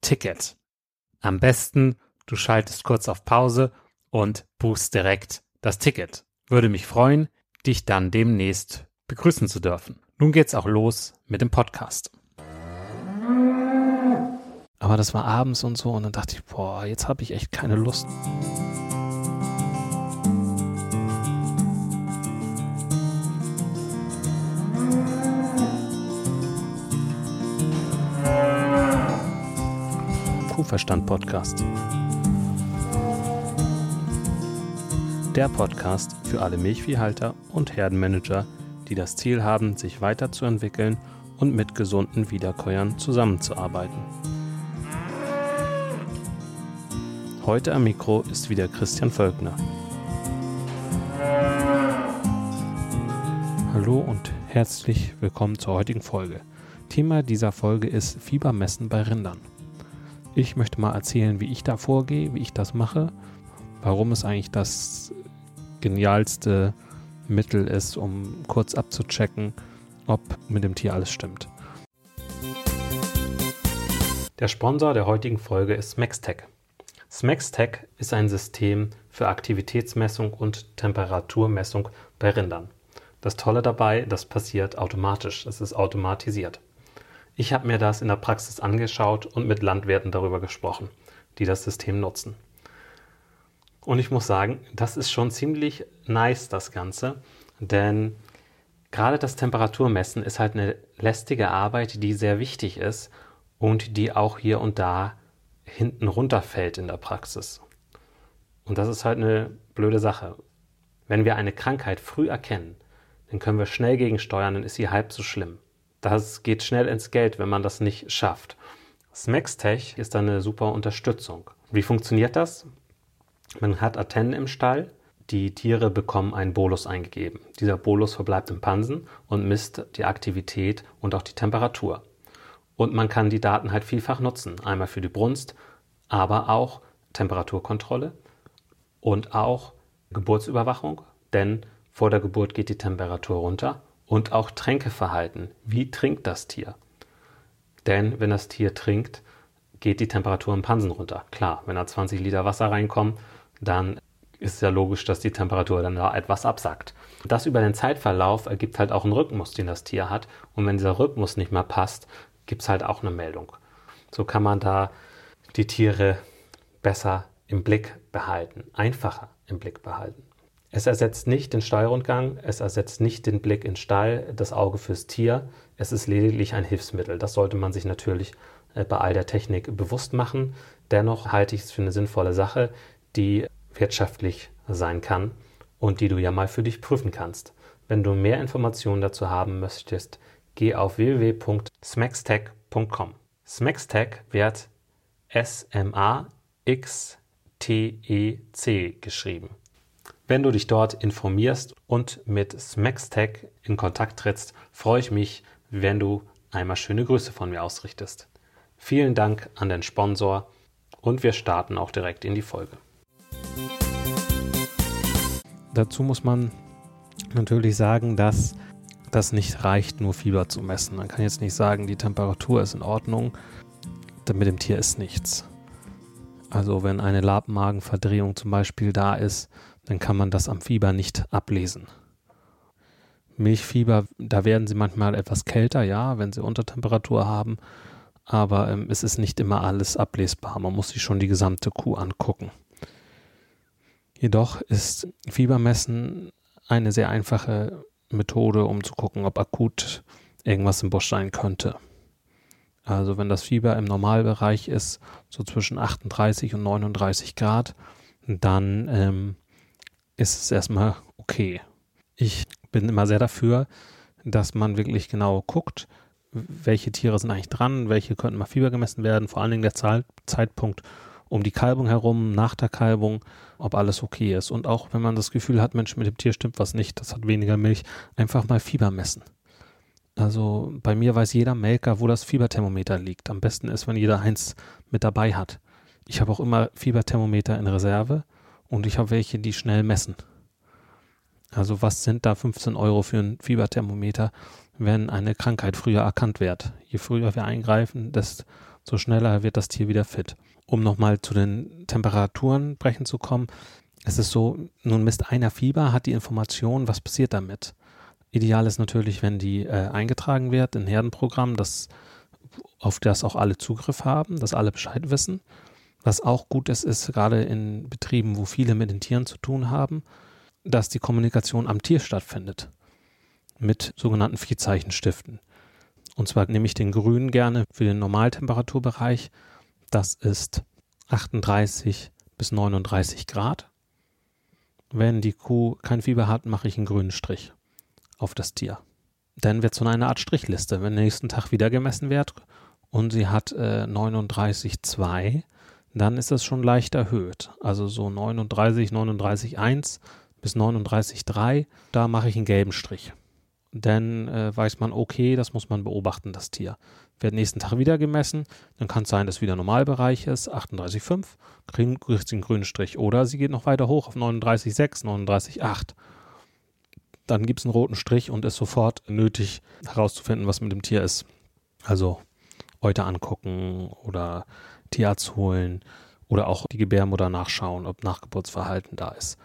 Ticket. Am besten, du schaltest kurz auf Pause und buchst direkt das Ticket. Würde mich freuen, dich dann demnächst begrüßen zu dürfen. Nun geht's auch los mit dem Podcast. Aber das war abends und so und dann dachte ich, boah, jetzt habe ich echt keine Lust. Kuhverstand Podcast. Der Podcast für alle Milchviehhalter und Herdenmanager, die das Ziel haben, sich weiterzuentwickeln und mit gesunden Wiederkäuern zusammenzuarbeiten. Heute am Mikro ist wieder Christian Völkner. Hallo und herzlich willkommen zur heutigen Folge. Thema dieser Folge ist Fiebermessen bei Rindern. Ich möchte mal erzählen, wie ich da vorgehe, wie ich das mache, warum es eigentlich das genialste Mittel ist, um kurz abzuchecken, ob mit dem Tier alles stimmt. Der Sponsor der heutigen Folge ist Smextech. Smextech ist ein System für Aktivitätsmessung und Temperaturmessung bei Rindern. Das Tolle dabei, das passiert automatisch, es ist automatisiert. Ich habe mir das in der Praxis angeschaut und mit Landwirten darüber gesprochen, die das System nutzen. Und ich muss sagen, das ist schon ziemlich nice, das Ganze, denn gerade das Temperaturmessen ist halt eine lästige Arbeit, die sehr wichtig ist und die auch hier und da hinten runterfällt in der Praxis. Und das ist halt eine blöde Sache. Wenn wir eine Krankheit früh erkennen, dann können wir schnell gegensteuern, dann ist sie halb so schlimm. Das geht schnell ins Geld, wenn man das nicht schafft. Smextech ist eine super Unterstützung. Wie funktioniert das? Man hat Antennen im Stall, die Tiere bekommen einen Bolus eingegeben. Dieser Bolus verbleibt im Pansen und misst die Aktivität und auch die Temperatur. Und man kann die Daten halt vielfach nutzen. Einmal für die Brunst, aber auch Temperaturkontrolle und auch Geburtsüberwachung, denn vor der Geburt geht die Temperatur runter und auch Tränkeverhalten. Wie trinkt das Tier? Denn wenn das Tier trinkt, geht die Temperatur im Pansen runter. Klar, wenn da 20 Liter Wasser reinkommen, dann ist ja logisch, dass die Temperatur dann da etwas absackt. Das über den Zeitverlauf ergibt halt auch einen Rhythmus, den das Tier hat. Und wenn dieser Rhythmus nicht mehr passt, gibt es halt auch eine Meldung. So kann man da die Tiere besser im Blick behalten, einfacher im Blick behalten. Es ersetzt nicht den Stallrundgang, es ersetzt nicht den Blick in Stall, das Auge fürs Tier. Es ist lediglich ein Hilfsmittel. Das sollte man sich natürlich äh, bei all der Technik bewusst machen. Dennoch halte ich es für eine sinnvolle Sache, die wirtschaftlich sein kann und die du ja mal für dich prüfen kannst. Wenn du mehr Informationen dazu haben möchtest, geh auf www.smackstech.com. Smackstech wird S-M-A-X-T-E-C geschrieben. Wenn du dich dort informierst und mit Smackstech in Kontakt trittst, freue ich mich, wenn du einmal schöne Grüße von mir ausrichtest. Vielen Dank an den Sponsor und wir starten auch direkt in die Folge. Dazu muss man natürlich sagen, dass das nicht reicht, nur Fieber zu messen. Man kann jetzt nicht sagen, die Temperatur ist in Ordnung, mit dem Tier ist nichts. Also wenn eine Labmagenverdrehung zum Beispiel da ist, dann kann man das am Fieber nicht ablesen. Milchfieber, da werden sie manchmal etwas kälter, ja, wenn sie Untertemperatur haben, aber ähm, es ist nicht immer alles ablesbar. Man muss sich schon die gesamte Kuh angucken. Jedoch ist Fiebermessen eine sehr einfache Methode, um zu gucken, ob akut irgendwas im Busch sein könnte. Also wenn das Fieber im Normalbereich ist, so zwischen 38 und 39 Grad, dann ähm, ist es erstmal okay. Ich bin immer sehr dafür, dass man wirklich genau guckt, welche Tiere sind eigentlich dran, welche könnten mal Fieber gemessen werden, vor allen Dingen der Zeit Zeitpunkt um die Kalbung herum, nach der Kalbung, ob alles okay ist. Und auch wenn man das Gefühl hat, Mensch, mit dem Tier stimmt was nicht, das hat weniger Milch, einfach mal Fieber messen. Also bei mir weiß jeder Melker, wo das Fieberthermometer liegt. Am besten ist, wenn jeder eins mit dabei hat. Ich habe auch immer Fieberthermometer in Reserve und ich habe welche, die schnell messen. Also was sind da 15 Euro für ein Fieberthermometer, wenn eine Krankheit früher erkannt wird? Je früher wir eingreifen, desto schneller wird das Tier wieder fit um nochmal zu den Temperaturen brechen zu kommen, es ist so, nun misst einer Fieber, hat die Information, was passiert damit. Ideal ist natürlich, wenn die äh, eingetragen wird in Herdenprogramm, das, auf das auch alle Zugriff haben, dass alle Bescheid wissen. Was auch gut ist, ist gerade in Betrieben, wo viele mit den Tieren zu tun haben, dass die Kommunikation am Tier stattfindet. Mit sogenannten Viehzeichenstiften. Und zwar nehme ich den grünen gerne für den Normaltemperaturbereich, das ist 38 bis 39 Grad. Wenn die Kuh kein Fieber hat, mache ich einen grünen Strich auf das Tier. Dann wird so eine Art Strichliste. Wenn nächsten Tag wieder gemessen wird und sie hat äh, 39,2, dann ist das schon leicht erhöht. Also so 39, 39,1 bis 39,3, da mache ich einen gelben Strich. Dann äh, weiß man, okay, das muss man beobachten, das Tier wird nächsten Tag wieder gemessen. Dann kann es sein, dass wieder Normalbereich ist, 38,5, kriegt sie einen grünen Strich. Oder sie geht noch weiter hoch auf 39,6, 39,8. Dann gibt es einen roten Strich und ist sofort nötig herauszufinden, was mit dem Tier ist. Also Euter angucken oder Tierarzt holen oder auch die Gebärmutter nachschauen, ob Nachgeburtsverhalten da ist.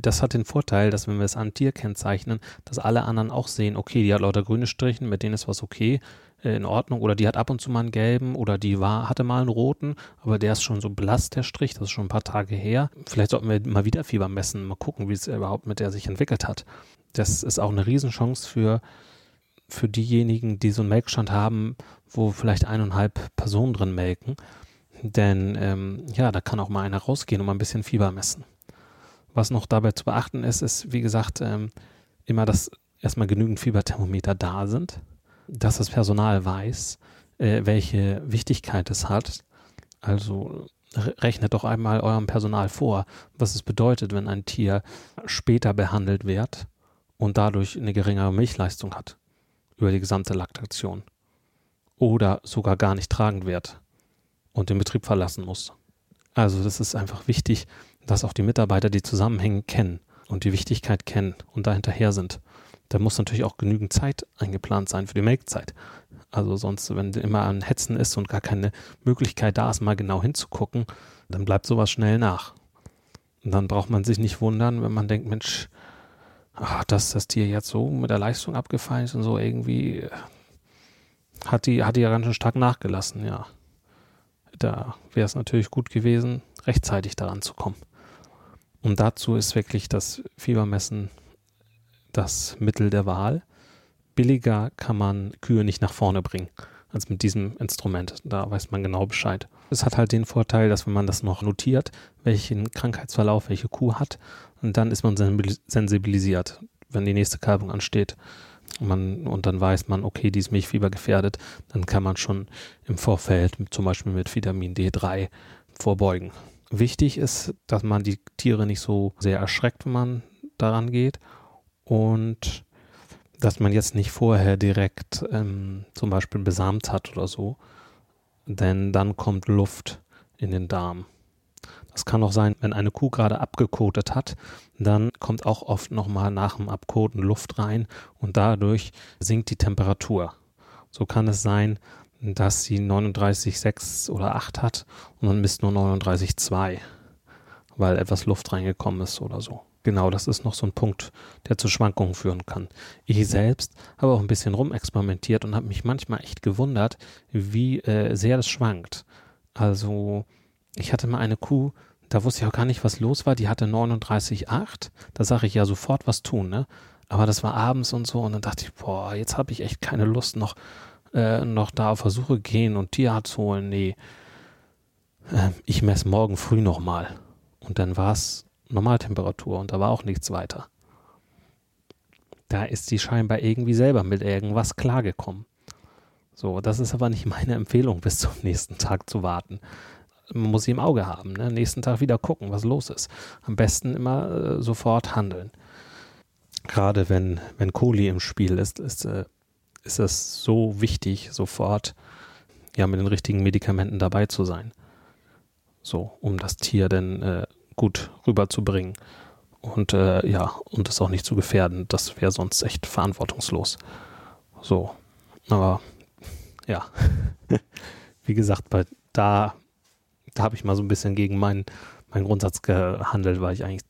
Das hat den Vorteil, dass wenn wir es an Tier kennzeichnen, dass alle anderen auch sehen, okay, die hat lauter grüne Strichen, mit denen ist was okay, äh, in Ordnung, oder die hat ab und zu mal einen gelben, oder die war, hatte mal einen roten, aber der ist schon so blass, der Strich, das ist schon ein paar Tage her. Vielleicht sollten wir mal wieder Fieber messen, mal gucken, wie es überhaupt mit der sich entwickelt hat. Das ist auch eine Riesenchance für, für diejenigen, die so einen Melkstand haben, wo vielleicht eineinhalb Personen drin melken. Denn ähm, ja, da kann auch mal einer rausgehen und mal ein bisschen Fieber messen. Was noch dabei zu beachten ist, ist, wie gesagt, ähm, immer, dass erstmal genügend Fieberthermometer da sind, dass das Personal weiß, äh, welche Wichtigkeit es hat. Also rechnet doch einmal eurem Personal vor, was es bedeutet, wenn ein Tier später behandelt wird und dadurch eine geringere Milchleistung hat über die gesamte Laktation oder sogar gar nicht tragend wird und den Betrieb verlassen muss. Also das ist einfach wichtig, dass auch die Mitarbeiter die Zusammenhänge kennen und die Wichtigkeit kennen und da sind. Da muss natürlich auch genügend Zeit eingeplant sein für die Melkzeit. Also sonst, wenn immer ein Hetzen ist und gar keine Möglichkeit da ist, mal genau hinzugucken, dann bleibt sowas schnell nach. Und dann braucht man sich nicht wundern, wenn man denkt, Mensch, ach, dass das Tier jetzt so mit der Leistung abgefallen ist und so irgendwie hat die, hat die ja ganz schön stark nachgelassen, ja. Da wäre es natürlich gut gewesen, rechtzeitig daran zu kommen. Und dazu ist wirklich das Fiebermessen das Mittel der Wahl. Billiger kann man Kühe nicht nach vorne bringen als mit diesem Instrument. Da weiß man genau Bescheid. Es hat halt den Vorteil, dass wenn man das noch notiert, welchen Krankheitsverlauf welche Kuh hat, und dann ist man sensibilisiert, wenn die nächste Kalbung ansteht. Und, man, und dann weiß man, okay, die ist Milchfieber gefährdet, dann kann man schon im Vorfeld zum Beispiel mit Vitamin D3 vorbeugen. Wichtig ist, dass man die Tiere nicht so sehr erschreckt, wenn man daran geht und dass man jetzt nicht vorher direkt ähm, zum Beispiel besamt hat oder so, denn dann kommt Luft in den Darm. Das kann auch sein, wenn eine Kuh gerade abgekotet hat, dann kommt auch oft nochmal nach dem Abkoten Luft rein und dadurch sinkt die Temperatur. So kann es sein, dass sie 39,6 oder 8 hat und dann misst nur 39,2, weil etwas Luft reingekommen ist oder so. Genau, das ist noch so ein Punkt, der zu Schwankungen führen kann. Ich selbst habe auch ein bisschen rumexperimentiert und habe mich manchmal echt gewundert, wie äh, sehr das schwankt. Also, ich hatte mal eine Kuh, da wusste ich auch gar nicht, was los war. Die hatte 39,8. Da sage ich ja sofort was tun, ne? Aber das war abends und so und dann dachte ich, boah, jetzt habe ich echt keine Lust noch, äh, noch da auf Versuche gehen und Tierarzt holen. Nee, äh, ich messe morgen früh nochmal. Und dann war es Normaltemperatur und da war auch nichts weiter. Da ist sie scheinbar irgendwie selber mit irgendwas klargekommen. So, das ist aber nicht meine Empfehlung, bis zum nächsten Tag zu warten. Man muss sie im Auge haben, ne? nächsten Tag wieder gucken, was los ist. Am besten immer äh, sofort handeln. Gerade wenn, wenn Koli im Spiel ist, ist, äh, ist es so wichtig, sofort ja mit den richtigen Medikamenten dabei zu sein. So, um das Tier denn äh, gut rüberzubringen. Und äh, ja, und es auch nicht zu gefährden. Das wäre sonst echt verantwortungslos. So. Aber ja. Wie gesagt, bei, da, da habe ich mal so ein bisschen gegen meinen, meinen Grundsatz gehandelt, weil ich eigentlich,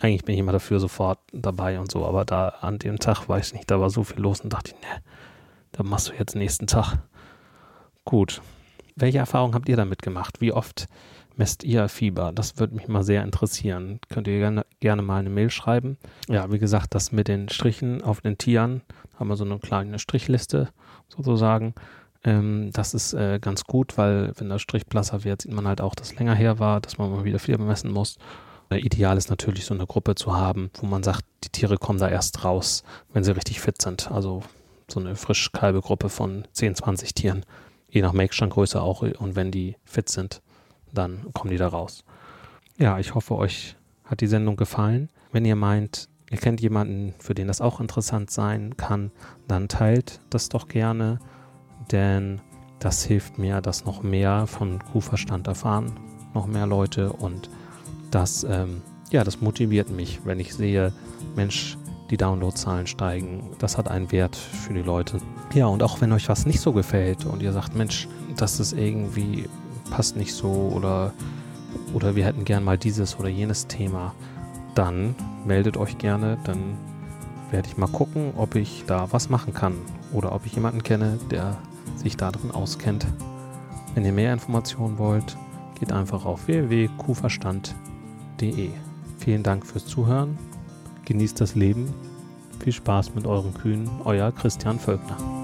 eigentlich bin ich immer dafür sofort dabei und so. Aber da an dem Tag weiß ich nicht, da war so viel los und dachte ich, ne, da machst du jetzt nächsten Tag. Gut. Welche Erfahrungen habt ihr damit gemacht? Wie oft messt ihr Fieber? Das würde mich mal sehr interessieren. Könnt ihr gerne, gerne mal eine Mail schreiben. Ja, wie gesagt, das mit den Strichen auf den Tieren, haben wir so eine kleine Strichliste sozusagen. Ähm, das ist äh, ganz gut, weil wenn der Strich blasser wird, sieht man halt auch, dass länger her war, dass man mal wieder Fieber messen muss. Äh, ideal ist natürlich so eine Gruppe zu haben, wo man sagt, die Tiere kommen da erst raus, wenn sie richtig fit sind. Also so eine frisch kalbe Gruppe von 10, 20 Tieren, je nach Melkstandgröße auch und wenn die fit sind dann kommen die da raus. Ja, ich hoffe, euch hat die Sendung gefallen. Wenn ihr meint, ihr kennt jemanden, für den das auch interessant sein kann, dann teilt das doch gerne, denn das hilft mir, dass noch mehr von Kuhverstand erfahren, noch mehr Leute und das, ähm, ja, das motiviert mich, wenn ich sehe, Mensch, die Downloadzahlen steigen. Das hat einen Wert für die Leute. Ja, und auch wenn euch was nicht so gefällt und ihr sagt, Mensch, das ist irgendwie passt nicht so oder, oder wir hätten gern mal dieses oder jenes Thema, dann meldet euch gerne, dann werde ich mal gucken, ob ich da was machen kann oder ob ich jemanden kenne, der sich da drin auskennt. Wenn ihr mehr Informationen wollt, geht einfach auf www.kuhverstand.de. Vielen Dank fürs Zuhören, genießt das Leben, viel Spaß mit euren Kühen, euer Christian Völkner.